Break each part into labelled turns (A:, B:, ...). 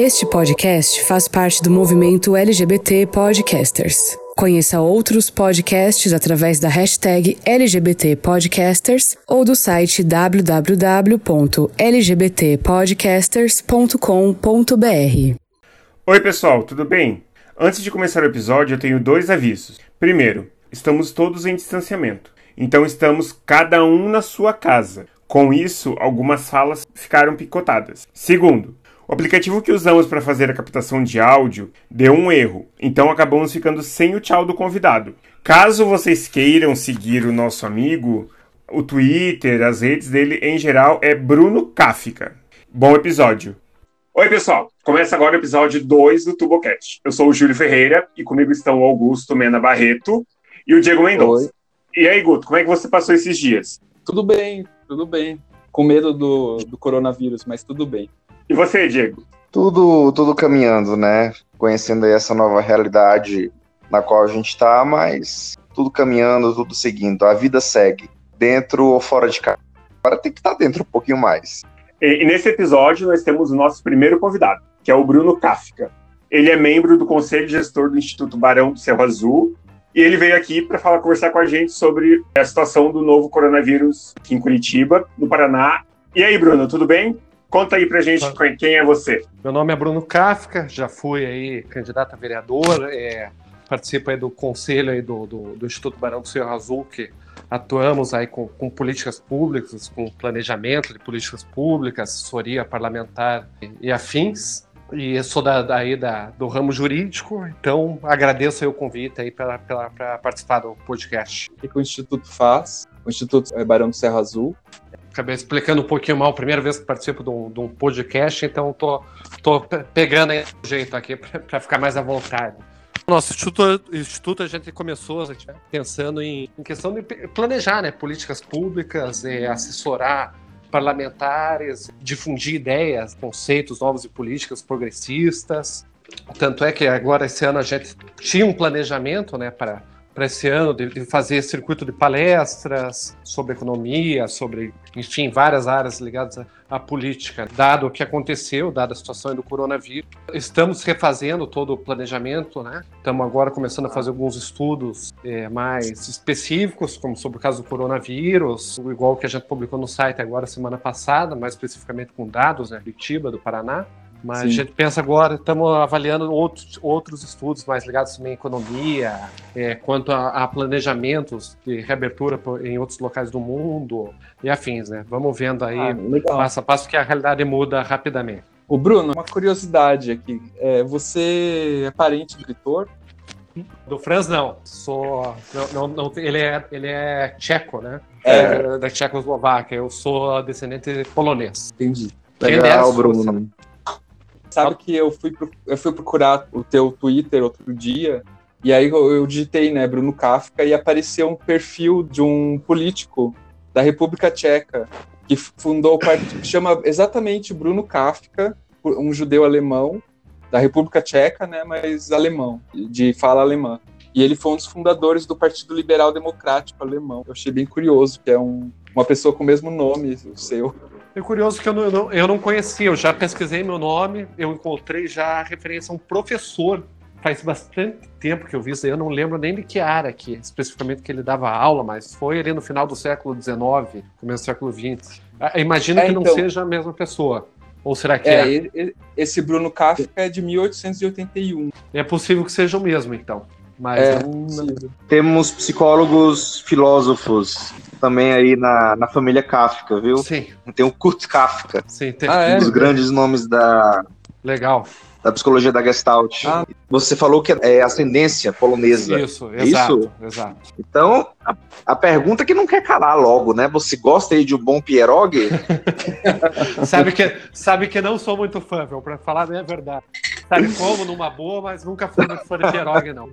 A: Este podcast faz parte do movimento LGBT Podcasters. Conheça outros podcasts através da hashtag LGBT Podcasters ou do site www.lgbtpodcasters.com.br.
B: Oi, pessoal, tudo bem? Antes de começar o episódio, eu tenho dois avisos. Primeiro, estamos todos em distanciamento, então estamos cada um na sua casa. Com isso, algumas falas ficaram picotadas. Segundo, o aplicativo que usamos para fazer a captação de áudio deu um erro, então acabamos ficando sem o tchau do convidado. Caso vocês queiram seguir o nosso amigo, o Twitter, as redes dele em geral é Bruno Kafka. Bom episódio! Oi, pessoal! Começa agora o episódio 2 do TuboCast. Eu sou o Júlio Ferreira e comigo estão o Augusto Mena Barreto e o Diego Mendonça. E aí, Guto, como é que você passou esses dias?
C: Tudo bem, tudo bem. Com medo do, do coronavírus, mas tudo bem.
B: E você, Diego?
D: Tudo, tudo caminhando, né? Conhecendo aí essa nova realidade na qual a gente está, mas tudo caminhando, tudo seguindo. A vida segue, dentro ou fora de casa. Agora tem que estar tá dentro um pouquinho mais.
B: E, e, nesse episódio nós temos o nosso primeiro convidado, que é o Bruno Kafka. Ele é membro do Conselho Gestor do Instituto Barão do Cerro Azul e ele veio aqui para falar conversar com a gente sobre a situação do novo coronavírus aqui em Curitiba, no Paraná. E aí, Bruno, tudo bem? Conta aí pra gente quem é você.
E: Meu nome é Bruno Kafka, já fui aí candidato a vereador, é, participo aí do conselho aí do, do, do, Instituto Barão do Cerro Azul, que atuamos aí com, com, políticas públicas, com planejamento de políticas públicas, assessoria parlamentar e, e afins. E sou da, daí da, do ramo jurídico, então agradeço aí o convite aí para participar do podcast.
C: O que o Instituto faz? O Instituto Barão do Cerro Azul
E: acabei explicando um pouquinho mal, primeira vez que participo de um, de um podcast, então tô, tô pegando aí o jeito aqui para ficar mais à vontade. Nosso instituto, instituto a gente começou a gente, pensando em, em, questão de planejar né, políticas públicas, e assessorar parlamentares, difundir ideias, conceitos novos e políticas progressistas. Tanto é que agora esse ano a gente tinha um planejamento né, para para esse ano de, de, fazer circuito de palestras sobre economia, sobre, enfim, várias áreas ligadas à, à, política, dado o que aconteceu, dada a situação do coronavírus. Estamos refazendo todo o planejamento, né? Estamos agora começando a fazer alguns estudos é, mais específicos, como sobre o caso do coronavírus, igual que a gente publicou no site agora semana passada, mais especificamente com dados, né? Curitiba, do Paraná. Mas Sim. a gente pensa agora, estamos avaliando outros, outros estudos mais ligados também à economia, é, quanto a, a, planejamentos de reabertura em outros locais do mundo e afins, né? Vamos vendo aí, ah, passo a passo, que a realidade muda rapidamente.
C: O Bruno, uma curiosidade aqui. É, você é parente do escritor?
E: Do Franz, não. Sou. Não, não, não, ele, é, ele é tcheco, né? É. é da Tchecoslováquia. Eu sou descendente polonês.
C: Entendi.
D: Legal, Bruno.
C: Sabe que eu fui, eu fui procurar o teu Twitter outro dia, e aí eu, eu digitei, né, Bruno Kafka, e apareceu um perfil de um político da República Tcheca, que fundou o partido, que chama exatamente Bruno Kafka, um judeu alemão, da República Tcheca, né, mas alemão, de fala alemã. E ele foi um dos fundadores do Partido Liberal Democrático Alemão. Eu achei bem curioso, que é um, uma pessoa com o mesmo nome, o seu.
E: É curioso que eu não, eu não, eu não conhecia, eu já pesquisei meu nome, eu encontrei já a referência a um professor. Faz bastante tempo que eu vi isso aí, eu não lembro nem de que área aqui, especificamente que ele dava aula, mas foi ali no final do século XIX, começo do século XX. Ah, imagino é, que não então, seja a mesma pessoa. Ou será que é?
C: é? Esse Bruno Kafka é de 1881.
E: É possível que seja o mesmo, então. Mas
D: é, não... temos psicólogos, filósofos também aí na, na família Kafka, viu?
E: Sim.
D: Tem o Kurt Kafka.
E: Sim, tem.
D: Ah, é? Um dos grandes nomes da.
E: Legal.
D: Da psicologia da Gestalt. Ah. Você falou que é ascendência polonesa.
E: Isso, exato. Isso? exato.
D: Então, a, a, pergunta que não quer calar logo, né? Você gosta aí de um bom pierogi?
E: sabe, que, sabe que não sou muito fã, viu? Pra falar bem a verdade. Sabe como numa boa, mas nunca fui muito fã de pierogi, não.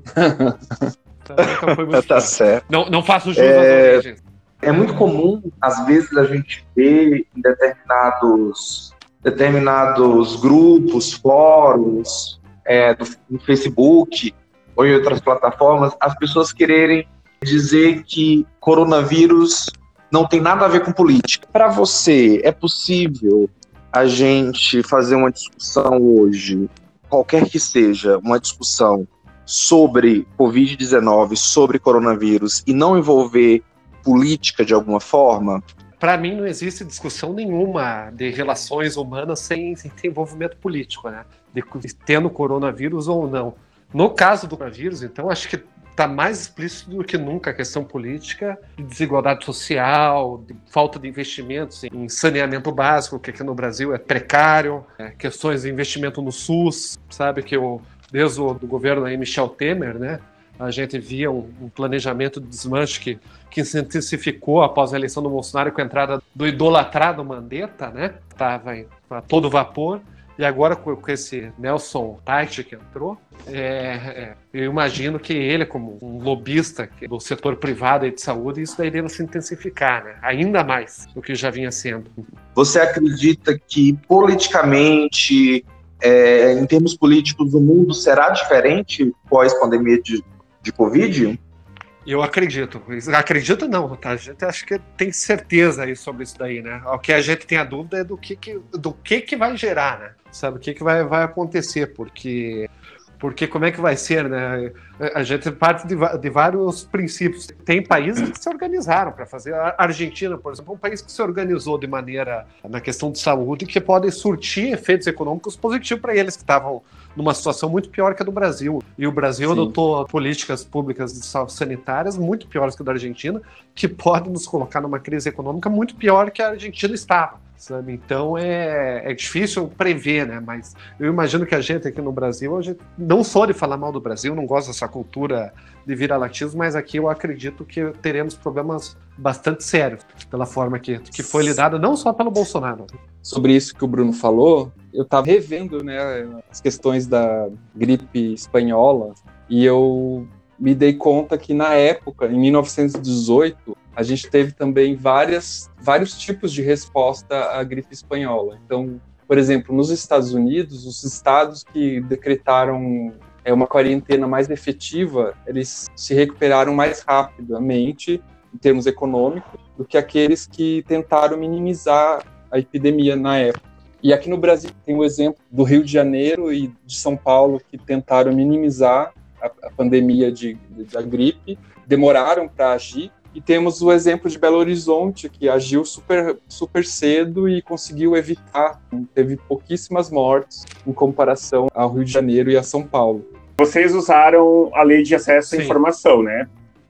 D: Então, nunca fui muito tá fã. certo.
E: Não, não faço jus é... às origens.
D: É muito comum, às vezes, a gente ver em determinados, determinados grupos, fóruns, é, do, no Facebook ou em outras plataformas, as pessoas quererem dizer que coronavírus não tem nada a ver com política. Para você, é possível a gente fazer uma discussão hoje, qualquer que seja, uma discussão sobre Covid-19, sobre coronavírus, e não envolver política de alguma forma?
E: Para mim, não existe discussão nenhuma de relações humanas sem, sem envolvimento político, né? De, tendo coronavírus ou não. No caso do coronavírus, então, acho que está mais explícito do que nunca a questão política, de desigualdade social, de falta de investimentos em saneamento básico, que aqui no Brasil é precário, é, questões de investimento no SUS, sabe que o, desde o do governo aí, Michel Temer, né, a gente via um, um, planejamento de desmanche que, que se intensificou após a eleição do Bolsonaro com a entrada do idolatrado Mandetta, né, estava a todo vapor, e agora com, com esse Nelson Tait que entrou, é, é, eu imagino que ele, como um lobista do setor privado e de saúde, isso daí deve se intensificar, né? ainda mais do que já vinha sendo.
D: Você acredita que politicamente, é, em termos políticos, o mundo será diferente pós-pandemia de, de Covid?
E: Eu acredito. Acredito não, tá? A gente acho que tem certeza aí sobre isso daí, né? O que a gente tem a dúvida é do que, que do que, que vai gerar, né? Sabe, o que, que vai, vai acontecer, porque porque como é que vai ser, né? A gente parte de, de vários princípios. Tem países que se organizaram para fazer. A Argentina, por exemplo, é um país que se organizou de maneira na questão de saúde que pode surtir efeitos econômicos positivos para eles que estavam numa situação muito pior que a do Brasil. E o Brasil Sim. adotou políticas públicas de sanitárias muito piores que a da Argentina, que podem nos colocar numa crise econômica muito pior que a Argentina estava. Sabe? Então é, é difícil prever, né? Mas eu imagino que a gente aqui no Brasil, a gente não só de falar mal do Brasil, não gosta dessa cultura de viralatismo, mas aqui eu acredito que teremos problemas bastante sérios pela forma que, que foi lidada, não só pelo Bolsonaro.
C: Sobre isso que o Bruno falou, eu estava revendo né, as questões da gripe espanhola e eu me dei conta que na época, em 1918, a gente teve também várias, vários tipos de resposta à gripe espanhola. Então, por exemplo, nos Estados Unidos, os estados que decretaram é, uma quarentena mais efetiva, eles se recuperaram mais rapidamente, em termos econômicos, do que aqueles que tentaram minimizar a epidemia na época. E aqui no Brasil tem o exemplo do Rio de Janeiro e de São Paulo que tentaram minimizar a, a pandemia de, de, da gripe, demoraram para agir. E temos o exemplo de Belo Horizonte, que agiu super, super cedo e conseguiu evitar, teve pouquíssimas mortes em comparação ao Rio de Janeiro e a São Paulo.
B: Vocês usaram a lei de acesso à informação, né?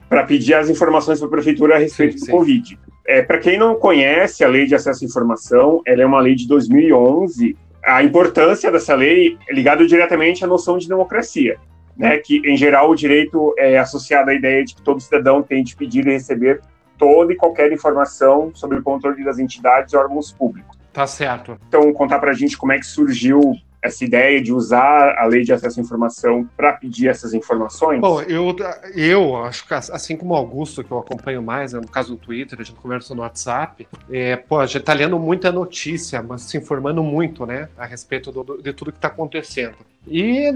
B: Para pedir as informações para a prefeitura a respeito sim, do sim. Covid. É, Para quem não conhece a Lei de Acesso à Informação, ela é uma lei de 2011. A importância dessa lei é ligada diretamente à noção de democracia, né? Que em geral o direito é associado à ideia de que todo cidadão tem de pedir e receber toda e qualquer informação sobre o controle das entidades e órgãos públicos.
E: Tá certo.
B: Então, contar para a gente como é que surgiu essa ideia de usar a lei de acesso à informação para pedir essas informações?
E: Bom, eu, eu acho que assim como o Augusto, que eu acompanho mais, né, no caso do Twitter, a gente conversa no WhatsApp, é, pô, a gente está lendo muita notícia, mas se informando muito, né, a respeito do, de tudo que está acontecendo. E,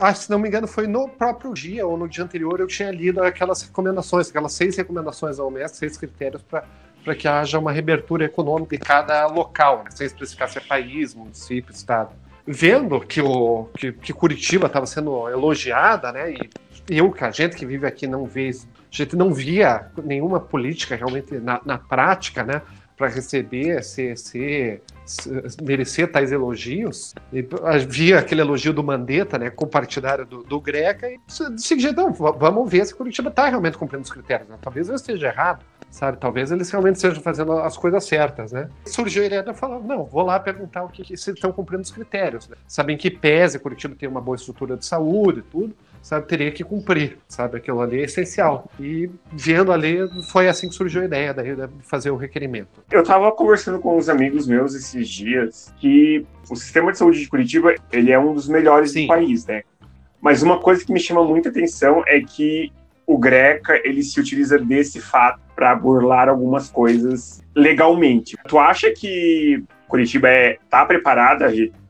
E: ah, se não me engano, foi no próprio dia ou no dia anterior eu tinha lido aquelas recomendações, aquelas seis recomendações da OMS, seis critérios para para que haja uma reabertura econômica em cada local, né, sem especificar se é país, município, estado vendo que, o, que, que Curitiba estava sendo elogiada, né? E eu, que a gente que vive aqui não vê, a gente não via nenhuma política realmente na, na prática, né? Para receber, se, se, se, merecer tais elogios. E via aquele elogio do Mandetta, né? Compartidário do, do Greca, e disse, jeito, não, vamos ver se Curitiba está realmente cumprindo os critérios. Né? Talvez eu esteja errado sabe? Talvez eles realmente estejam fazendo as coisas certas, né? Surgiu a ideia de falar, não, vou lá perguntar o que, que se estão cumprindo os critérios, né? Sabem que pese Curitiba tem uma boa estrutura de saúde e tudo, sabe, teria que cumprir, sabe? Aquilo ali é essencial. E vendo ali, foi assim que surgiu a ideia de fazer o requerimento.
B: Eu estava conversando com uns amigos meus esses dias que o sistema de saúde de Curitiba, ele é um dos melhores Sim. do país, né? Mas uma coisa que me chama muita atenção é que o Greca ele se utiliza desse fato para burlar algumas coisas legalmente. Tu acha que Curitiba é tá preparada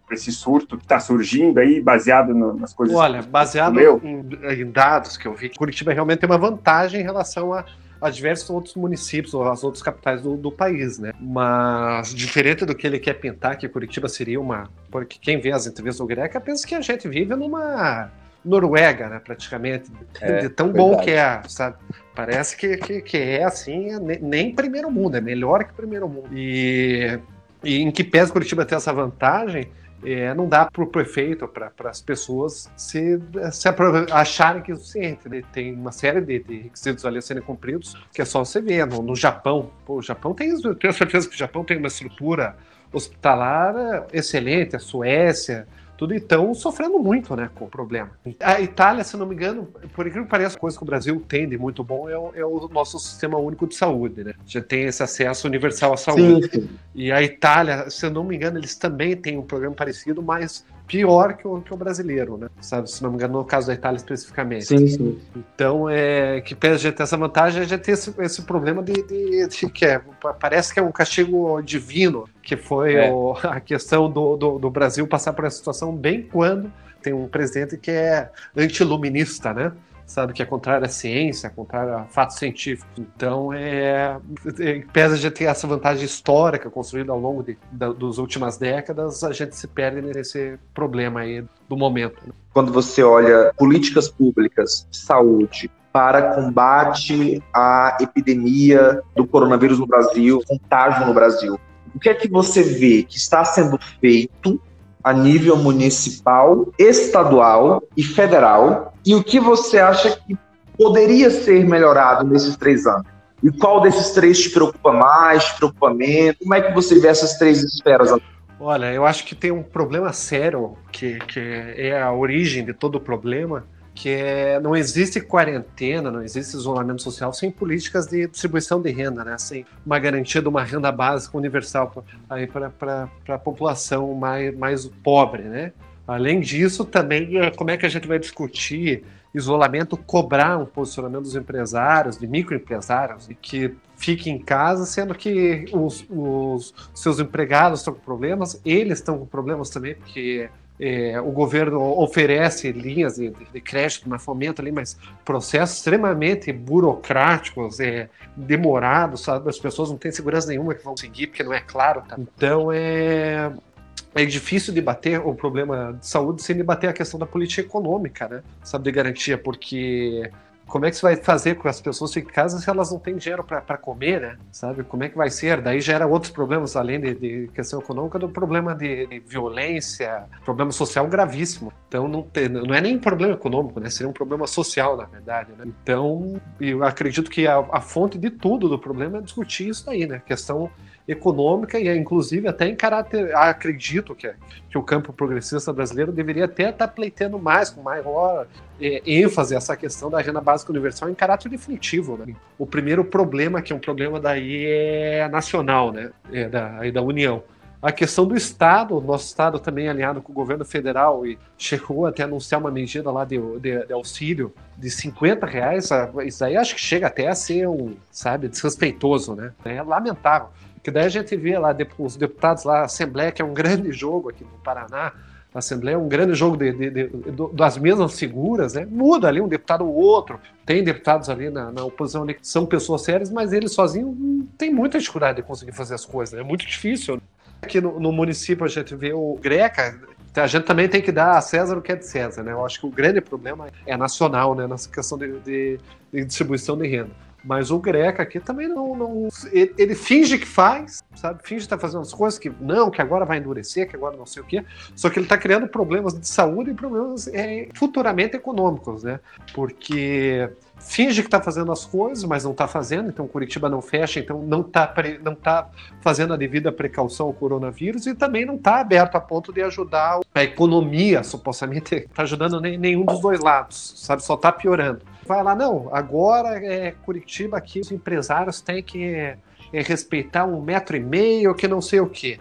B: para esse surto que está surgindo aí, baseado no, nas coisas?
E: Olha, baseado em, em, dados que eu vi, Curitiba realmente tem uma vantagem em relação a a diversos outros municípios ou as outras capitais do, do, país, né? Mas diferente do que ele quer pintar, que Curitiba seria uma. Porque quem vê as entrevistas do Greca pensa que a gente vive numa Noruega, né? Praticamente. É, de tão verdade. bom que é, sabe? Parece que, que, que é assim, é nem primeiro mundo, é melhor que primeiro mundo. E, e em que pese Curitiba ter essa vantagem, é, não dá para o prefeito, para as pessoas se, se acharem que é suficiente. Né? Tem uma série de, de, requisitos ali a serem cumpridos, que é só você ver. No, no Japão, pô, o Japão tem, tenho certeza que o Japão tem uma estrutura hospitalar excelente, a Suécia, tudo estão sofrendo muito né, com o problema. A Itália, se não me engano, por incrível que pareça, coisa que o Brasil tem de muito bom é o, é o nosso sistema único de saúde. Né? Já tem esse acesso universal à saúde. Sim. E a Itália, se eu não me engano, eles também têm um programa parecido, mas pior que o, que o brasileiro, né? Sabe, se não me engano, no caso da Itália especificamente.
C: Sim, sim.
E: Então, é, que gente ter essa vantagem, a gente tem esse, esse problema de, de, de, que é, parece que é um castigo divino, que foi é. o, a questão do, do, do Brasil passar por essa situação bem quando tem um presidente que é antiluminista, né? Sabe, que é contrário à ciência, contrário a fatos científicos. Então, é, é pesa de ter essa vantagem histórica construída ao longo das últimas décadas, a gente se perde nesse problema aí do momento. Né?
D: Quando você olha políticas públicas de saúde para combate à epidemia do coronavírus no Brasil, contágio no Brasil, o que é que você vê que está sendo feito a nível municipal, estadual e federal? E o que você acha que poderia ser melhorado nesses três anos? E qual desses três te preocupa mais, te preocupa menos? Como é que você vê essas três esferas?
E: Olha, eu acho que tem um problema sério, que, que é a origem de todo o problema, que é, não existe quarentena, não existe isolamento social sem políticas de distribuição de renda, né? sem uma garantia de uma renda básica universal para a população mais, mais pobre. Né? Além disso, também, é, como é que a gente vai discutir isolamento, cobrar um posicionamento dos empresários, de microempresários, que fiquem em casa, sendo que os, os seus empregados estão com problemas, eles estão com problemas também, porque é, o governo oferece linhas de, de crédito, mas fomenta ali, mas processos extremamente burocráticos, é, demorados, sabe? As pessoas não têm segurança nenhuma que vão seguir, porque não é claro. Tá? Então é, é difícil debater o problema de saúde sem debater a questão da política econômica, né? Sabe, de garantia, porque como é que você vai fazer com as pessoas em casa se elas não têm dinheiro para comer, né? Sabe? Como é que vai ser? Daí gera outros problemas, além de, de questão econômica, do problema de, de, violência, problema social gravíssimo. Então, não, tem, não é nem problema econômico, né? Seria um problema social, na verdade, né? Então, eu acredito que a, a fonte de tudo do problema é discutir isso daí, né? Questão econômica e, inclusive, até em caráter. Acredito que, que o campo progressista brasileiro deveria até estar pleiteando mais, com maior é, ênfase essa questão da renda básica universal em caráter definitivo. Né? O primeiro problema, que é um problema daí, é nacional, né? É da, da União. A questão do Estado, nosso Estado também alinhado com o governo federal e chegou até a anunciar uma medida lá de, de, de, auxílio de 50 reais. Isso aí acho que chega até a ser um, sabe, desrespeitoso, né? É lamentável. Que daí a gente vê lá os deputados lá, a Assembleia, que é um grande jogo aqui no Paraná, a Assembleia é um grande jogo de, de, de, das mesmas figuras, né? Muda ali um deputado ou outro. Tem deputados ali na, na oposição que são pessoas sérias, mas eles sozinhos tem muita dificuldade de conseguir fazer as coisas. Né? É muito difícil. Aqui no, no, município a gente vê o Greca, a gente também tem que dar a César o que é de César, né? Eu acho que o grande problema é nacional, né? Nessa questão de, de, de distribuição de renda. Mas o Greca aqui também não. não ele, ele, finge que faz, sabe? Finge estar tá fazendo as coisas que não, que agora vai endurecer, que agora não sei o quê. Só que ele está criando problemas de saúde e problemas é, futuramente econômicos, né? Porque finge que está fazendo as coisas, mas não está fazendo, então Curitiba não fecha, então não está não tá fazendo a devida precaução ao coronavírus e também não está aberto a ponto de ajudar a economia, supostamente, está ajudando nem, nenhum dos dois lados, sabe? Só está piorando vai lá, não, agora é Curitiba aqui, os empresários têm que é, respeitar um metro e meio, que não sei o quê.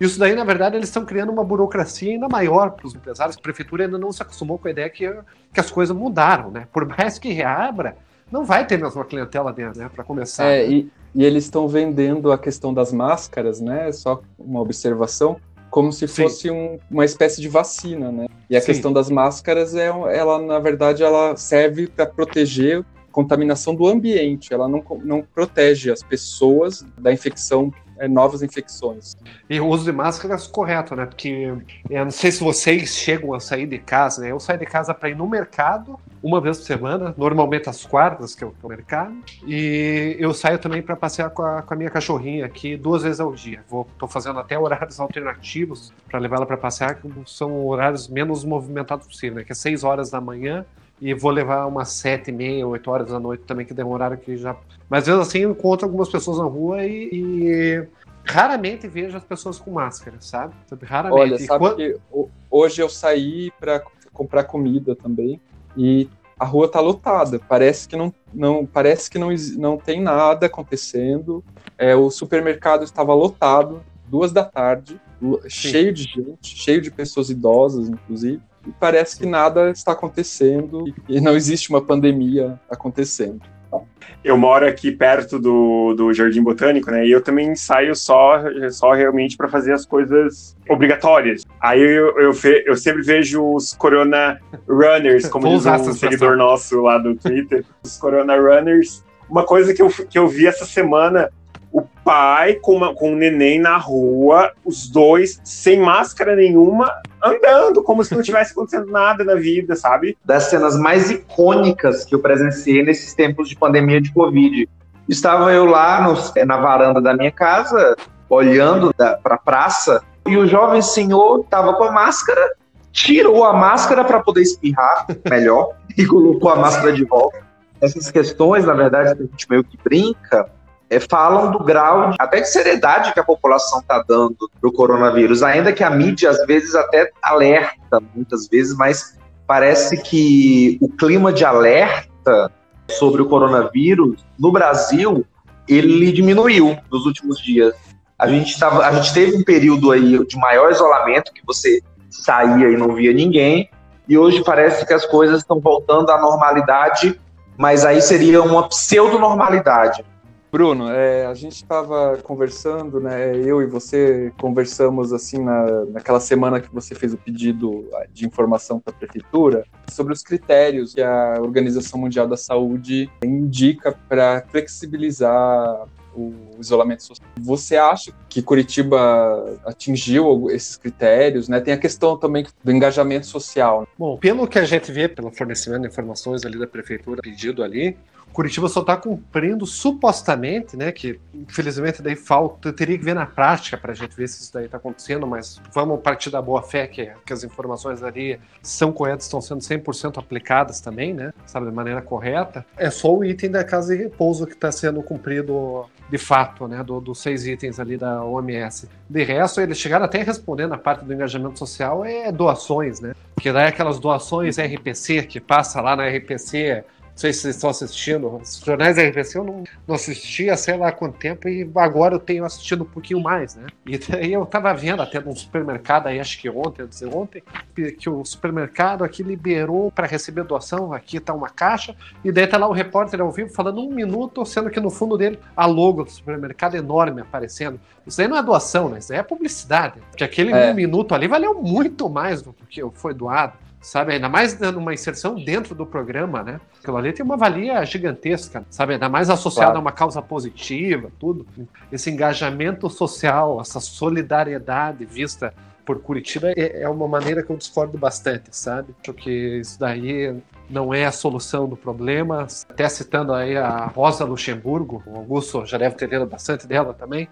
E: Isso daí, na verdade, eles estão criando uma burocracia ainda maior para os empresários. A prefeitura ainda não se acostumou com a ideia que, que as coisas mudaram, né? Por mais que reabra, não vai ter mais uma clientela dentro, né? Para começar.
C: É,
E: né?
C: e, e eles estão vendendo a questão das máscaras, né? Só uma observação como se fosse um, uma espécie de vacina, né? E a Sim. questão das máscaras é, ela na verdade ela serve para proteger contaminação do ambiente, ela não, não protege as pessoas da infecção é, novas infecções.
E: E o uso de máscaras correto, né? Porque eu não sei se vocês chegam a sair de casa, né? Eu saio de casa para ir no mercado uma vez por semana, normalmente às quartas, que é o mercado, e eu saio também para passear com a, com a, minha cachorrinha aqui duas vezes ao dia. Vou, tô fazendo até horários alternativos para levá-la para passear, que são horários menos movimentados possível, né? Que é seis horas da manhã e vou levar umas sete e meia, oito horas da noite também, que demoraram que já. Mas às vezes assim eu encontro algumas pessoas na rua e, e raramente vejo as pessoas com máscara, sabe? Raramente.
C: Olha, sabe quando... que hoje eu saí para comprar comida também e a rua tá lotada. Parece que não, não parece que não, não tem nada acontecendo. É, o supermercado estava lotado, duas da tarde, Sim. cheio de gente, cheio de pessoas idosas, inclusive e parece que nada está acontecendo e não existe uma pandemia acontecendo.
B: Eu moro aqui perto do, do Jardim Botânico, né? E eu também saio só, só realmente para fazer as coisas obrigatórias. Aí eu, eu, eu, sempre vejo os Corona Runners, como diz um seguidor nosso lá do Twitter, os Corona Runners. Uma coisa que eu, que eu vi essa semana pai com, uma, com o neném na rua, os dois sem máscara nenhuma, andando, como se não tivesse acontecendo nada na vida, sabe?
D: Das cenas mais icônicas que eu presenciei nesses tempos de pandemia de Covid. Estava eu lá no, na varanda da minha casa, olhando para a praça, e o jovem senhor estava com a máscara, tirou a máscara para poder espirrar melhor e colocou a máscara de volta. Essas questões, na verdade, que a gente meio que brinca, é, falam do grau de, até de seriedade que a população está dando para o coronavírus, ainda que a mídia às vezes até alerta, muitas vezes, mas parece que o clima de alerta sobre o coronavírus no Brasil ele diminuiu nos últimos dias. A gente, tava, a gente teve um período aí de maior isolamento, que você saía e não via ninguém, e hoje parece que as coisas estão voltando à normalidade, mas aí seria uma pseudo-normalidade
C: Bruno, é, a gente estava conversando, né? Eu e você conversamos assim na, naquela semana que você fez o pedido de informação para a prefeitura sobre os critérios que a Organização Mundial da Saúde indica para flexibilizar o isolamento social. Você acha que Curitiba atingiu esses critérios? Né? Tem a questão também do engajamento social.
E: Bom, pelo que a gente vê, pelo fornecimento de informações ali da prefeitura, pedido ali, Curitiba só está cumprindo supostamente, né? Que infelizmente daí falta, teria que ver na prática para a gente ver se isso daí está acontecendo, mas vamos partir da boa fé que, que as informações ali são corretas, estão sendo 100% aplicadas também, né? Sabe, de maneira correta. É só o item da casa de repouso que está sendo cumprido de fato, né, do, dos seis itens ali da OMS. De resto, eles chegaram até a responder na parte do engajamento social é doações, né? Que daí aquelas doações RPC que passa lá na RPC sei se vocês estão assistindo. Os jornais da RPC eu não, não assistia sei lá quanto tempo e agora eu tenho assistido um pouquinho mais, né? E daí eu tava vendo até num supermercado aí, acho que ontem, dizer ontem, que o supermercado aqui liberou para receber doação, aqui tá uma caixa, e daí tá lá o repórter ao vivo falando um minuto, sendo que no fundo dele a logo do supermercado enorme aparecendo. Isso aí não é doação, né? Isso aí é publicidade. Porque aquele é. um minuto ali valeu muito mais do que foi doado sabe? Ainda mais dando uma inserção dentro do programa, né? Aquilo ali tem uma valia gigantesca, sabe? Ainda mais associado claro. a uma causa positiva, tudo. Esse engajamento social, essa solidariedade vista por Curitiba é, é uma maneira que eu discordo bastante, sabe? Porque isso daí não é a solução do problema. Até citando aí a Rosa Luxemburgo, o Augusto já deve ter lido bastante dela também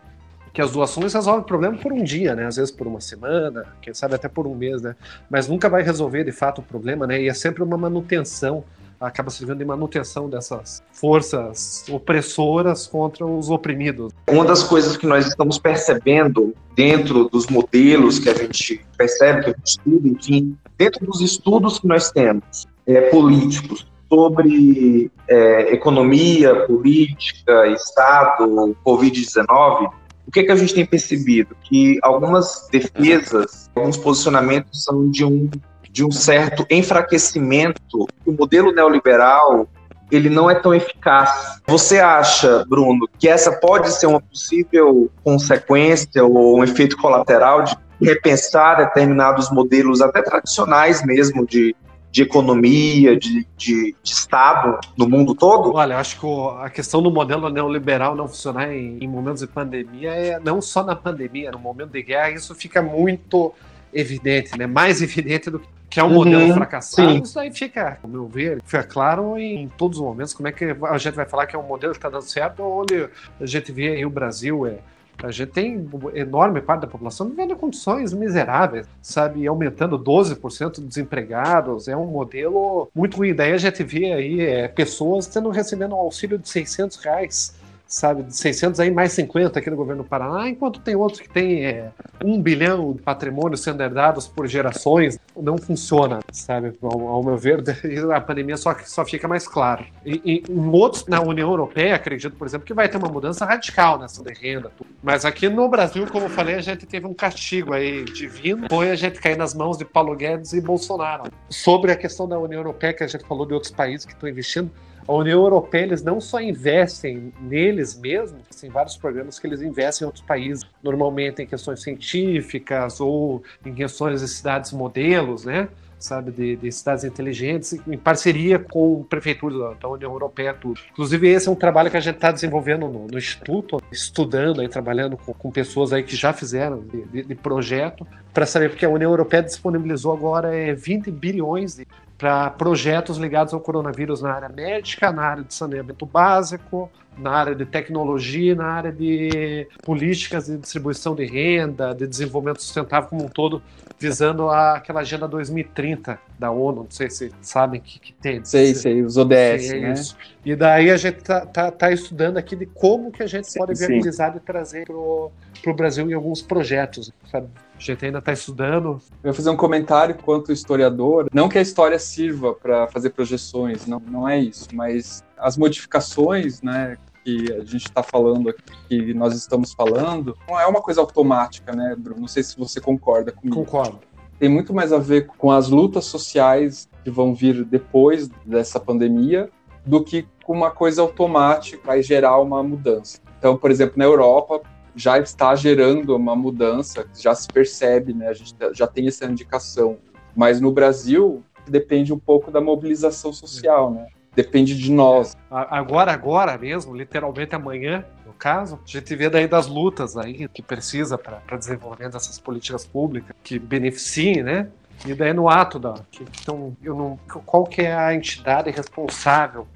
E: que as doações resolvem o problema por um dia, né? Às vezes por uma semana, quem sabe até por um mês, né? Mas nunca vai resolver de fato o problema, né? E é sempre uma manutenção, acaba servindo de manutenção dessas forças opressoras contra os oprimidos.
D: Uma das coisas que nós estamos percebendo dentro dos modelos que a gente percebe, que a gente estuda, enfim, dentro dos estudos que nós temos é, políticos sobre é, economia, política, Estado, Covid-19, o que, é que a gente tem percebido? Que algumas defesas, alguns posicionamentos são de um, de um certo enfraquecimento. O modelo neoliberal ele não é tão eficaz. Você acha, Bruno, que essa pode ser uma possível consequência ou um efeito colateral de repensar determinados modelos, até tradicionais mesmo, de, de economia, de, de, de, Estado no mundo todo?
E: Olha, eu acho que a questão do modelo neoliberal não funcionar em, em, momentos de pandemia é não só na pandemia, no momento de guerra, isso fica muito evidente, né? Mais evidente do que é um modelo uhum, fracassado. Sim. Isso aí fica, ao meu ver, fica claro em todos os momentos como é que a gente vai falar que é um modelo que está dando certo, onde a gente vê aí o Brasil é a gente tem enorme parte da população vivendo em condições miseráveis, sabe? Aumentando 12% de desempregados. É um modelo muito ruim. Daí a gente vê aí é, pessoas tendo recebendo um auxílio de 600 reais sabe, de 600 aí mais 50 aqui no governo do Paraná, enquanto tem outros que tem é, um bilhão de patrimônios sendo herdados por gerações, não funciona, sabe, ao, ao meu ver, a pandemia só, só fica mais claro. E, e, em outros, na União Europeia, acredito, por exemplo, que vai ter uma mudança radical nessa de renda, mas aqui no Brasil, como eu falei, a gente teve um castigo aí divino, foi a gente cair nas mãos de Paulo Guedes e Bolsonaro. Sobre a questão da União Europeia, que a gente falou de outros países que estão investindo, a União Europeia eles não só investem neles mesmos, tem vários programas que eles investem em outros países, normalmente em questões científicas ou em questões de cidades modelos, né? sabe, de, de, cidades inteligentes, em parceria com prefeituras da, da União Europeia, tudo. Inclusive, esse é um trabalho que a gente está desenvolvendo no, no, Instituto, estudando aí, trabalhando com, com, pessoas aí que já fizeram de, de, de projeto, para saber, porque a União Europeia disponibilizou agora é, 20 bilhões de, para projetos ligados ao coronavírus na área médica, na área de saneamento básico, na área de tecnologia, na área de políticas de distribuição de renda, de desenvolvimento sustentável como um todo, visando a, aquela Agenda 2030 da ONU, não sei se sabem que, que tem.
C: Sei, sei, os ODS,
E: é
C: né?
E: Isso. E daí a gente tá, tá, tá, estudando aqui de como que a gente sim, pode viabilizar sim. e trazer para o Brasil em alguns projetos, sabe? A gente ainda está estudando.
C: Eu vou fazer um comentário quanto historiador. Não que a história sirva para fazer projeções, não, não é isso, mas as modificações, né, que a gente está falando aqui, que nós estamos falando, não é uma coisa automática, né, Bruno? Não sei se você concorda comigo.
E: Concordo.
C: Tem muito mais a ver com as lutas sociais que vão vir depois dessa pandemia do que com uma coisa automática vai gerar uma mudança. Então, por exemplo, na Europa já está gerando uma mudança, já se percebe, né? A gente já tem essa indicação. Mas no Brasil depende um pouco da mobilização social, né? depende de nós.
E: Agora, agora mesmo, literalmente amanhã, no caso, a gente vê daí das lutas aí que precisa para desenvolvimento dessas políticas públicas que beneficiem, né? E daí no ato da. Que, então, eu não, qual que é a entidade responsável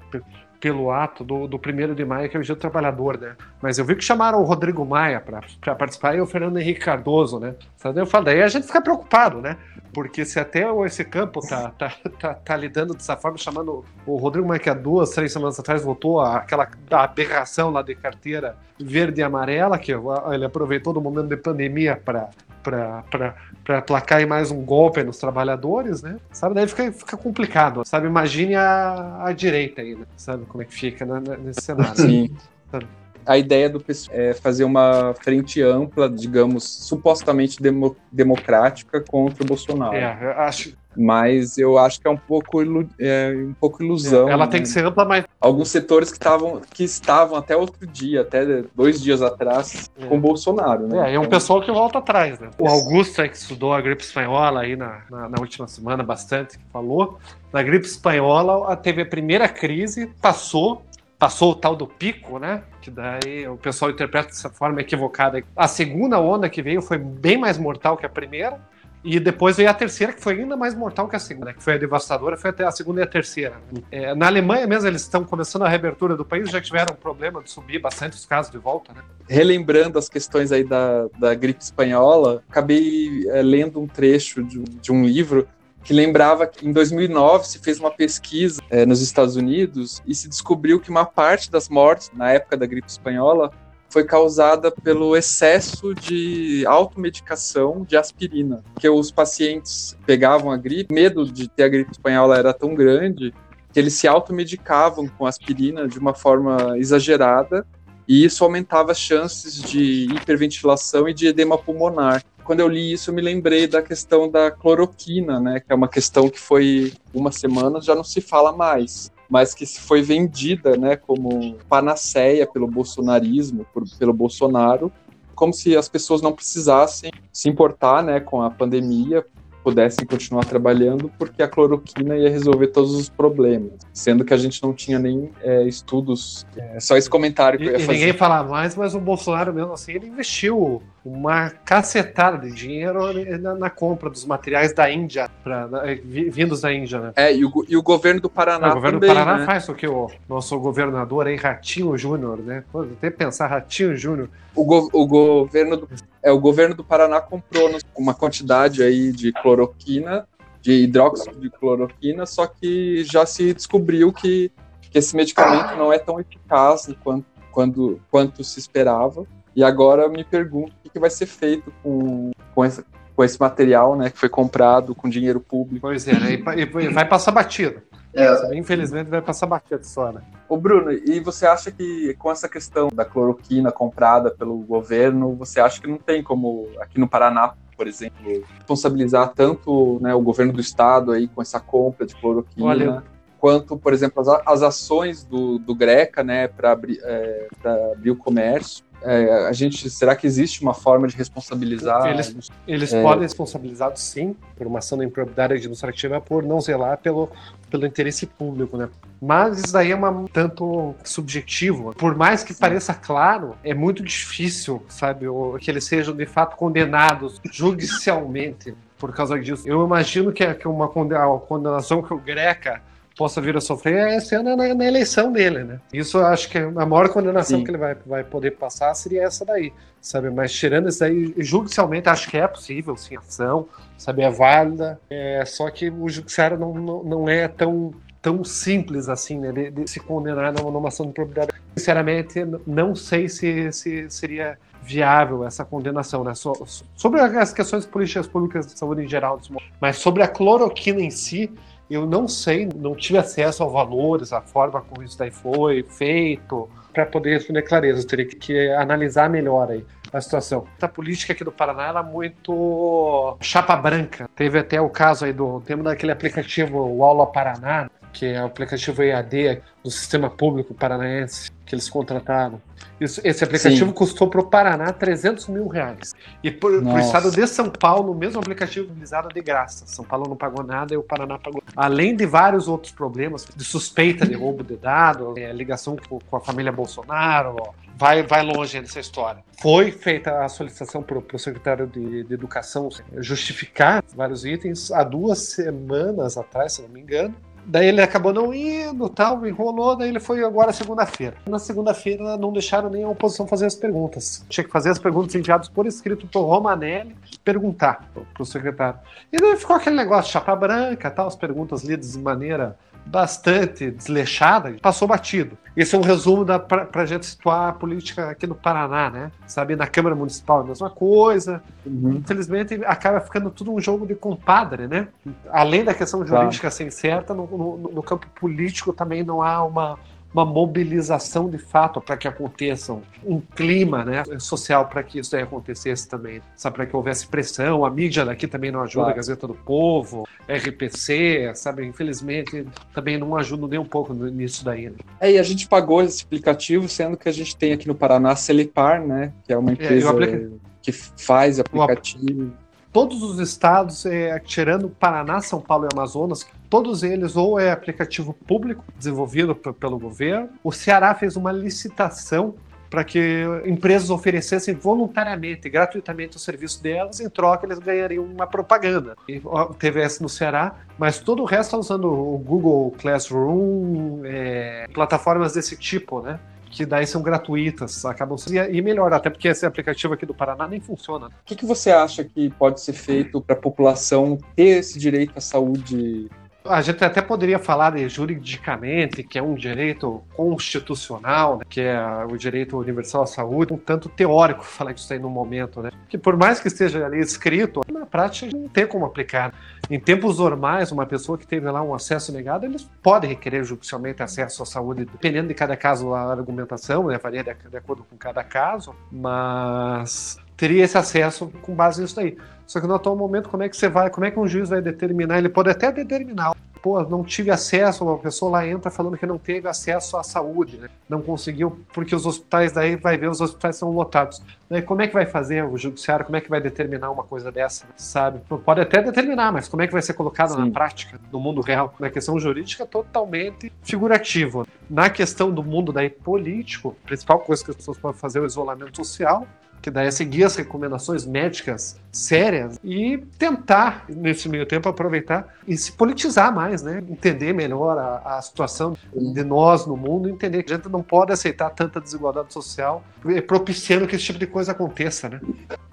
E: pelo ato do, do 1 de maio, que é o Dia do Trabalhador, né? Mas eu vi que chamaram o Rodrigo Maia para participar e o Fernando Henrique Cardoso, né? Eu falo, daí a gente fica preocupado, né? Porque se até esse campo tá, tá, tá, tá lidando dessa forma, chamando o Rodrigo Maia, que há duas, três semanas atrás votou aquela aberração lá de carteira verde e amarela, que ele aproveitou do momento de pandemia para para placar mais um golpe nos trabalhadores, né? Sabe, daí fica, fica complicado, sabe? Imagine a, a direita aí, né? sabe como é que fica né, nesse cenário.
C: Sim. Sabe? A ideia do é fazer uma frente ampla, digamos, supostamente demo, democrática contra o Bolsonaro.
E: É, eu acho.
C: Mas eu acho que é um pouco, é, um pouco ilusão.
E: Ela né? tem que ser ampla, mas.
C: Alguns setores que estavam, que estavam até outro dia, até dois dias atrás, é. com o Bolsonaro. Né?
E: É, é um pessoal que volta atrás, né? O Augusto, que estudou a gripe espanhola aí na, na, na última semana bastante, que falou. Na gripe espanhola, teve a primeira crise, passou, passou o tal do pico, né? Que daí o pessoal interpreta dessa forma equivocada. A segunda onda que veio foi bem mais mortal que a primeira. E depois veio a terceira, que foi ainda mais mortal que a segunda, que foi a devastadora, foi até a segunda e a terceira. É, na Alemanha mesmo, eles estão começando a reabertura do país, já tiveram problema de subir bastante os casos de volta, né?
C: Relembrando as questões aí da, da gripe espanhola, acabei é, lendo um trecho de, de um livro que lembrava que em 2009 se fez uma pesquisa é, nos Estados Unidos e se descobriu que uma parte das mortes na época da gripe espanhola foi causada pelo excesso de automedicação de aspirina, que os pacientes pegavam a gripe, medo de ter a gripe espanhola era tão grande que eles se automedicavam com aspirina de uma forma exagerada e isso aumentava as chances de hiperventilação e de edema pulmonar quando eu li isso, eu me lembrei da questão da cloroquina, né? Que é uma questão que foi uma semana, já não se fala mais mas que foi vendida, né, como panaceia pelo bolsonarismo, por, pelo Bolsonaro, como se as pessoas não precisassem se importar, né, com a pandemia, pudessem continuar trabalhando, porque a cloroquina ia resolver todos os problemas, sendo que a gente não tinha nem é, estudos. É, só esse comentário que
E: e,
C: eu ia fazer.
E: ninguém fala mais, mas o Bolsonaro mesmo assim, ele investiu uma cacetada de dinheiro na, na compra dos materiais da Índia, pra, na, vindos da Índia, né?
C: É, e o, e o governo do Paraná.
E: o governo
C: também,
E: do Paraná
C: né?
E: faz o que o nosso governador aí, Ratinho Júnior, né? Pô, Até pensar Ratinho Júnior.
C: O, go- o governo do, é, o governo do Paraná comprou né, uma quantidade aí de cloroquina, de hidróxido de cloroquina, só que já se descobriu que, que esse medicamento não é tão eficaz quanto, quando, quanto se esperava. E agora eu me pergunto o que, que vai ser feito com, com, esse, com esse material né, que foi comprado com dinheiro público.
E: Pois é, né? E, e vai passar batido.
D: É,
E: Infelizmente vai passar batido só, né?
C: Ô Bruno, e você acha que com essa questão da cloroquina comprada pelo governo, você acha que não tem como aqui no Paraná, por exemplo, responsabilizar tanto né, o governo do estado aí com essa compra de cloroquina,
E: Olha.
C: Quanto, por exemplo, as, as ações do, do Greca, né, para abrir, é, abrir o comércio? É, a gente, será que existe uma forma de responsabilizar?
E: Eles- Eles
C: É.
E: podem ser responsabilizados, sim, por uma ação da improbidade administrativa por não zelar pelo, pelo interesse público, né? Mas isso daí é uma, um tanto subjetivo. Por mais que pareça claro, é muito difícil, sabe, que eles sejam de fato condenados judicialmente por causa disso. Eu imagino que, que uma condenação que o Greca possa vir a sofrer é esse ano na, na eleição dele, né? Isso eu acho que a maior condenação
C: Sim.
E: que ele vai, vai poder passar seria essa daí, sabe? Mas tirando isso daí, judicialmente acho que é possível, sim, ação, sabe? É válida, é, só que o judiciário não, não, não é tão tão simples assim, né, de, de se condenar numa, numa ação de propriedade. Sinceramente, não sei se, se seria viável essa condenação, né? So- so- sobre as questões políticas públicas de saúde em geral, mas sobre a cloroquina em si, eu não sei, não tive acesso a valores, a forma como isso daí foi feito, para poder responder clareza. Eu teria que, analisar melhor aí a situação. A política aqui do Paraná ela é muito chapa branca. Teve até o caso aí do tema daquele aplicativo o Aula Paraná, que é o aplicativo EAD do sistema público paranaense que eles contrataram. Isso- esse aplicativo
C: Sim.
E: custou para o Paraná 300 mil reais. E para o estado de São Paulo, o mesmo aplicativo utilizado de graça. São Paulo não pagou nada e o Paraná pagou. Além de vários outros problemas, de suspeita de roubo de dados, é, ligação com, com a família Bolsonaro, ó, vai, vai longe nessa história. Foi feita a solicitação para o secretário de, de Educação justificar vários itens há duas semanas atrás, se não me engano. Daí ele acabou não indo, tal, enrolou, daí ele foi agora segunda-feira. Na segunda-feira não deixaram nem a oposição fazer as perguntas. Tinha que fazer as perguntas enviadas por escrito pro Romanelli perguntar pro, pro secretário. E daí ficou aquele negócio chapa branca, tal, as perguntas lidas de maneira bastante desleixada, passou batido. Esse é um resumo da, pra, pra gente situar a política aqui no Paraná, né? Sabe, na Câmara Municipal a mesma coisa, infelizmente acaba ficando tudo um jogo de compadre, né? Além da questão
C: Claro.
E: jurídica ser certa, no, no- no campo político também não há uma, uma mobilização de fato para que aconteça um, clima né, social para que isso acontecesse também. Sabe, para que houvesse pressão, a mídia daqui também não ajuda,
C: Claro.
E: a Gazeta do Povo, RPC, sabe, infelizmente também não ajuda nem um pouco nisso daí. Né?
C: É, e a gente pagou esse aplicativo, sendo que a gente tem aqui no Paraná a Celepar, né? Que é uma
E: o
C: empresa
E: aplica-
C: que faz aplicativo.
E: todos os estados, é, tirando Paraná, São Paulo e Amazonas, todos eles ou é aplicativo público desenvolvido pelo governo. O Ceará fez uma licitação para que empresas oferecessem voluntariamente, gratuitamente o serviço delas, em troca eles ganhariam uma propaganda. E, teve essa no Ceará, mas todo o resto está usando o Google Classroom, é, plataformas desse tipo, né? Que daí são gratuitas, acabam sendo. E e melhor, até porque esse aplicativo aqui do Paraná nem funciona.
C: O que, que você acha que pode ser feito para a população ter esse direito à saúde?
E: A gente até poderia falar de juridicamente, que é um direito constitucional, né, que é o direito universal à saúde, um tanto teórico falar disso aí no momento, né? Que por mais que esteja ali escrito, na prática não tem como aplicar. Em tempos normais, uma pessoa que teve lá um acesso negado, eles podem requerer judicialmente acesso à saúde, dependendo de cada caso a argumentação, né? Varia de, acordo com cada caso, mas teria esse acesso com base nisso daí. Só que no atual momento, como é que você vai, como é que um juiz vai determinar? Ele pode até determinar pô, não tive acesso, uma pessoa lá entra falando que não teve acesso à saúde, né? não conseguiu, porque os hospitais daí vai ver, os hospitais são lotados. Daí como é que vai fazer o judiciário, como é que vai determinar uma coisa dessa, sabe? Pode até determinar, mas como é que vai ser colocado Sim. na prática, no mundo real? Na questão jurídica, totalmente figurativo. Na questão do mundo daí político, a principal coisa que as pessoas podem fazer é o isolamento social, que daí é seguir as recomendações médicas sérias e tentar, nesse meio tempo, aproveitar e se politizar mais, né? Entender melhor a, a situação de nós no mundo, entender que a gente não pode aceitar tanta desigualdade social, propiciando que esse tipo de coisa aconteça, né?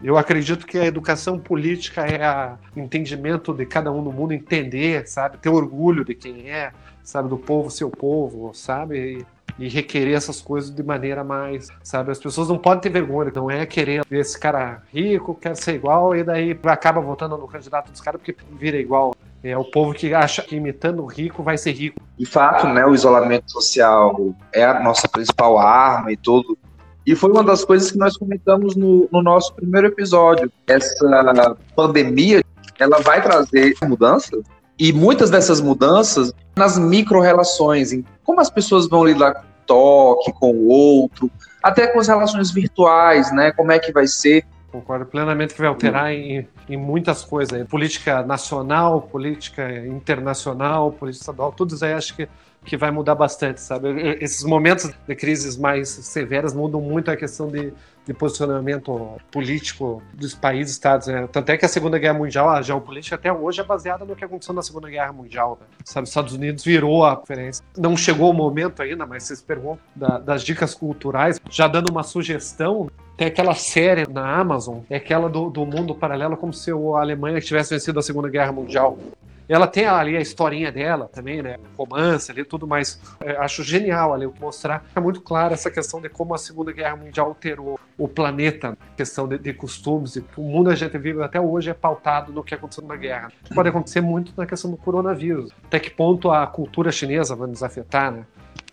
E: Eu acredito que a educação política é o entendimento de cada um no mundo, entender, sabe? Ter orgulho de quem é, sabe? Do povo, seu povo, sabe? E e requerer essas coisas de maneira mais, sabe? As pessoas não podem ter vergonha, não é querer ver esse cara rico, quer ser igual, e daí acaba votando no candidato dos caras porque vira igual. É o povo que acha que imitando o rico vai ser rico.
D: De fato, né, o isolamento social é a nossa principal arma e tudo. E foi uma das coisas que nós comentamos no, no nosso primeiro episódio. Essa pandemia, ela vai trazer mudanças e muitas dessas mudanças nas micro-relações, em como as pessoas vão lidar com o toque, com o outro, até com as relações virtuais, né? Como é que vai ser.
E: Concordo plenamente que vai alterar em, em muitas coisas. Política nacional, política internacional, política estadual, tudo isso aí acho que que vai mudar bastante, sabe? Esses momentos de crises mais severas mudam muito a questão de, de posicionamento político dos países, estados. Né? Tanto é que a Segunda Guerra Mundial, a geopolítica até hoje é baseada no que aconteceu na Segunda Guerra Mundial. Né? Sabe, os Estados Unidos virou a referência. Não chegou o momento ainda, mas vocês perguntam da, das dicas culturais, já dando uma sugestão. Tem aquela série na Amazon, é aquela do, do mundo paralelo, como se a Alemanha tivesse vencido a Segunda Guerra Mundial. Ela tem ali a historinha dela também, né? Romance ali, tudo mais. É, acho genial ali mostrar. É muito claro essa questão de como a Segunda Guerra Mundial alterou o planeta, questão de, de costumes. o mundo a gente vive até hoje é pautado no que aconteceu na guerra. Pode acontecer muito na questão do coronavírus. Até que ponto a cultura chinesa vai nos afetar, né?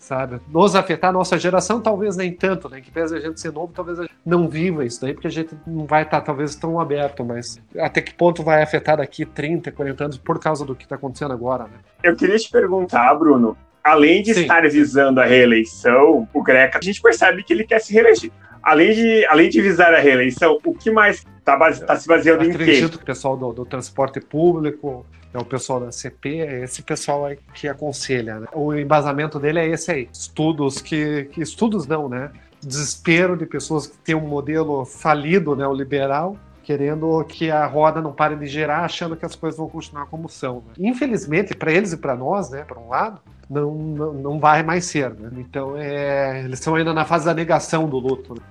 E: Sabe? Nos afetar a nossa geração, talvez nem tanto, né? Que pese a gente ser novo, talvez a gente não viva isso daí, porque a gente não vai estar, tá, talvez, tão aberto, mas até que ponto vai afetar daqui 30, 40 anos por causa do que está acontecendo agora, né?
B: Eu queria te perguntar, Bruno, além de Sim. estar visando a reeleição, o Greca, a gente percebe que ele quer se reeleger. Além de, além de visar a reeleição, o que mais está tá se baseando em quê?
E: Acredito que o pessoal do, do transporte público, é o pessoal da CP, é esse pessoal aí que aconselha. Né? O embasamento dele é esse aí. Estudos que, que estudos não, né? Desespero de pessoas que têm um modelo falido neoliberal querendo que a roda não pare de girar, achando que as coisas vão continuar como são. Né? Infelizmente, para eles e para nós, né, por um lado, não, não, não vai mais ser. Né? Então, é, eles estão ainda na fase da negação do luto. Né?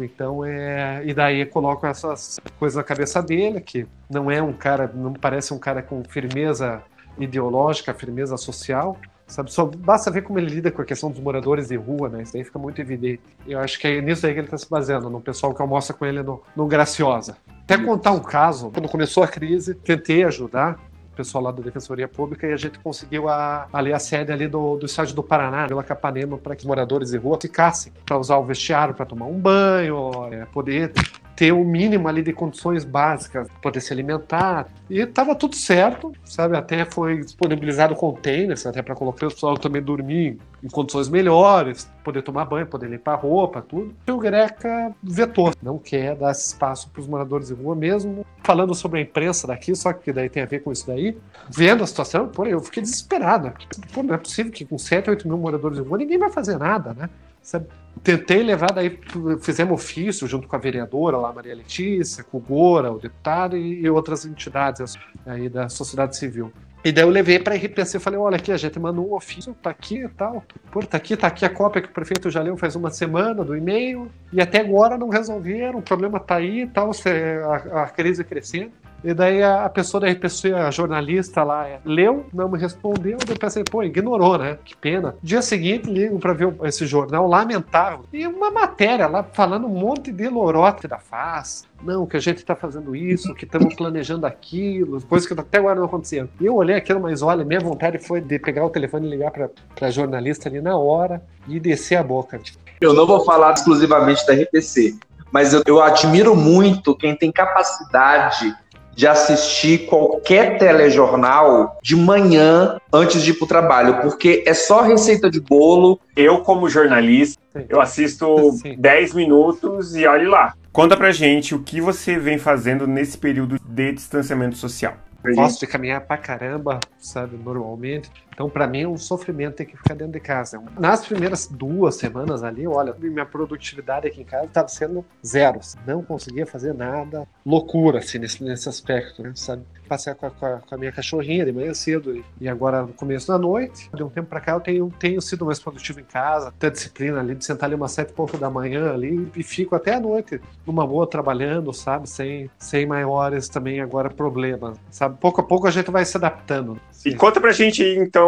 E: Então é. E daí colocam essas coisas na cabeça dele, que não é um cara, não parece um cara com firmeza ideológica, firmeza social. Sabe, só basta ver como ele lida com a questão dos moradores de rua, né? Isso aí fica muito evidente. Eu acho que é nisso aí que ele está se baseando, no pessoal que almoça com ele no, no Graciosa. Até contar um caso, quando começou a crise, tentei ajudar pessoal lá da Defensoria Pública e a gente conseguiu a, ali a sede ali do, do estádio do Paraná, pela Capanema, para que os moradores de rua ficassem para usar o vestiário para tomar um banho, é, poder ter o mínimo ali de condições básicas, poder se alimentar. E estava tudo certo, sabe? Até foi disponibilizado containers, até para colocar o pessoal também dormir em condições melhores, poder tomar banho, poder limpar roupa, tudo. E o Greca vetou, não quer dar espaço para os moradores de rua mesmo. Falando sobre a imprensa daqui, só que daí tem a ver com isso daí. Vendo a situação, pô, eu fiquei desesperado. Pô, não é possível que com 7, 8 mil moradores de rua ninguém vai fazer nada, né? Sabe? Tentei levar, daí fizemos ofício junto com a vereadora lá, Maria Letícia, com o Gora, o deputado e, outras entidades aí da sociedade civil. E daí eu levei para a RPC e falei, olha aqui, a gente mandou um ofício, tá aqui e tal. Pô, tá aqui, tá aqui a cópia que o prefeito já leu faz uma semana do e-mail, e até agora não resolveram, o problema tá aí e tal, a, a crise crescendo. E daí a, pessoa da RPC, a jornalista lá, é, leu, não me respondeu, eu pensei, pô, ignorou, né? Que pena. Dia seguinte, ligo para ver esse jornal lamentável. E uma matéria lá falando um monte de lorote da face. Não, que a gente está fazendo isso, que estamos planejando aquilo, coisas que até agora não aconteceram. E eu olhei aquilo, mas olha, minha vontade foi de pegar o telefone e ligar para a jornalista ali na hora e descer a boca.
D: Eu não vou falar exclusivamente da RPC, mas eu, eu admiro muito quem tem capacidade de assistir qualquer telejornal de manhã antes de ir pro trabalho, porque é só receita de bolo.
B: Eu, como jornalista, eu assisto Sim. 10 minutos e olhe lá. Conta pra gente o que você vem fazendo nesse período de distanciamento social.
E: Gosto de caminhar pra caramba, sabe, normalmente. Então, para mim, é um sofrimento ter que ficar dentro de casa. Nas primeiras duas semanas ali, olha, minha produtividade aqui em casa estava sendo zero. Não conseguia fazer nada. Loucura, assim, nesse, nesse aspecto, né? Sabe? Passear com a, com, a, minha cachorrinha de manhã cedo e agora no começo da noite. De um tempo para cá, eu tenho, tenho sido mais produtivo em casa, ter disciplina ali, de sentar ali umas sete e pouco da manhã ali e fico até a noite numa boa trabalhando, sabe? Sem, sem maiores também agora problemas, sabe? Pouco a pouco a gente vai se adaptando.
B: E conta pra gente, então,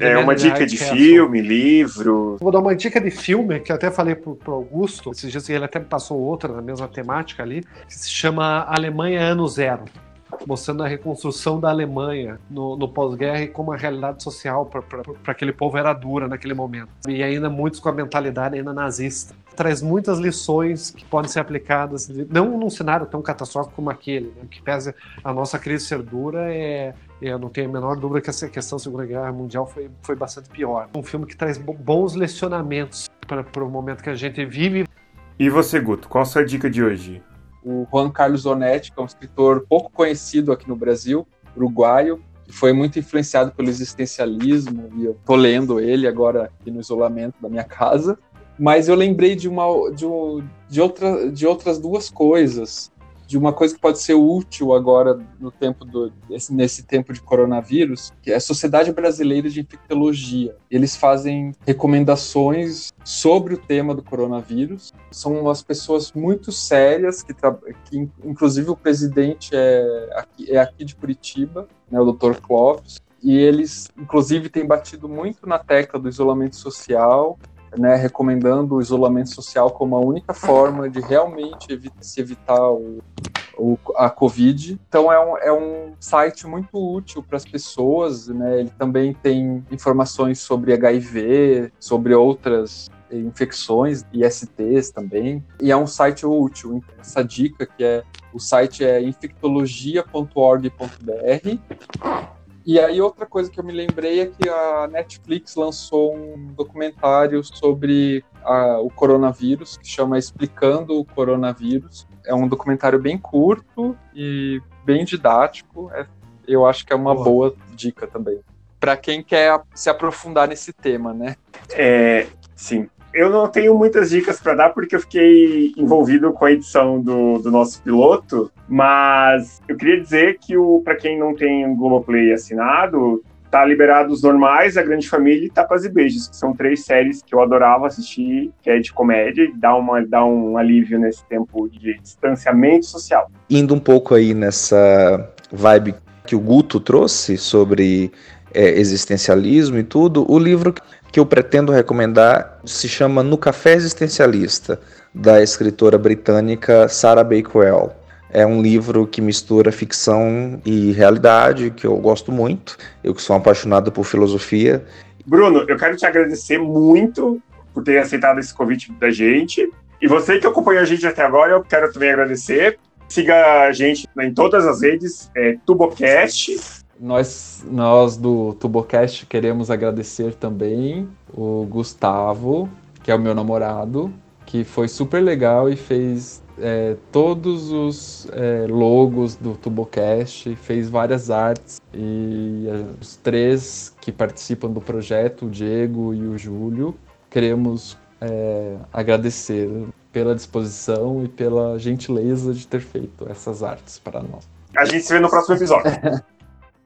B: é, uma dica de filme, livro.
E: Vou dar uma dica de filme, que eu até falei pro, pro Augusto, esses dias ele até me passou outra na mesma temática ali, que se chama Alemanha Ano Zero mostrando a reconstrução da Alemanha no, no pós-guerra e como a realidade social para aquele povo era dura naquele momento. E ainda muitos com a mentalidade ainda nazista. Traz muitas lições que podem ser aplicadas, não num cenário tão catastrófico como aquele, né? que pese a nossa crise ser dura, é, eu não tenho a menor dúvida que essa questão da Segunda Guerra Mundial foi, foi bastante pior. Um filme que traz bons lecionamentos para o momento que a gente vive.
B: E você, Guto, qual a sua dica de hoje?
C: O Juan Carlos Onetti, que é um escritor pouco conhecido aqui no Brasil, uruguaio, que foi muito influenciado pelo existencialismo, e eu tô lendo ele agora aqui no isolamento da minha casa. Mas eu lembrei de, uma, de, de, outra, de outras duas coisas de uma coisa que pode ser útil agora no tempo do, nesse tempo de coronavírus, que é a Sociedade Brasileira de Infectologia. Eles fazem recomendações sobre o tema do coronavírus. São umas pessoas muito sérias, que, que inclusive o presidente é aqui, é aqui de Curitiba, né, o Dr. Clóvis, e eles, inclusive, têm batido muito na tecla do isolamento social, né, recomendando o isolamento social como a única forma de realmente evita, se evitar o, o, a Covid. Então é um, é um site muito útil para as pessoas. Né? Ele também tem informações sobre HIV, sobre outras infecções, ISTs também, e é um site útil. Essa dica que é o site é infectologia.org.br e aí outra coisa que eu me lembrei é que a Netflix lançou um documentário sobre a, o coronavírus, que chama Explicando o Coronavírus. É um documentário bem curto e bem didático. É, eu acho que é uma boa, boa dica também. Para quem quer se aprofundar nesse tema, né?
B: É, sim eu não tenho muitas dicas para dar porque eu fiquei envolvido com a edição do, do nosso piloto, mas eu queria dizer que o para quem não tem Globoplay assinado, tá liberado os normais, a Grande Família e Tapas e Beijos, que são três séries que eu adorava assistir, que é de comédia dá, uma, dá um alívio nesse tempo de distanciamento social.
F: Indo um pouco aí nessa vibe que o Guto trouxe sobre é, existencialismo e tudo, o livro que eu pretendo recomendar se chama No Café Existencialista, da escritora britânica Sarah Bakewell. É um livro que mistura ficção e realidade, que eu gosto muito. Eu que sou apaixonado por filosofia.
B: Bruno, eu quero te agradecer muito por ter aceitado esse convite da gente. E você que acompanhou a gente até agora, eu quero também agradecer. Siga a gente em todas as redes, é Tubocast.
C: Nós, nós do Tubocast queremos agradecer também o Gustavo, que é o meu namorado, que foi super legal e fez é, todos os é, logos do Tubocast, fez várias artes e é, os três que participam do projeto, o Diego e o Júlio, queremos é, agradecer pela disposição e pela gentileza de ter feito essas artes para nós.
B: A gente se vê no próximo episódio.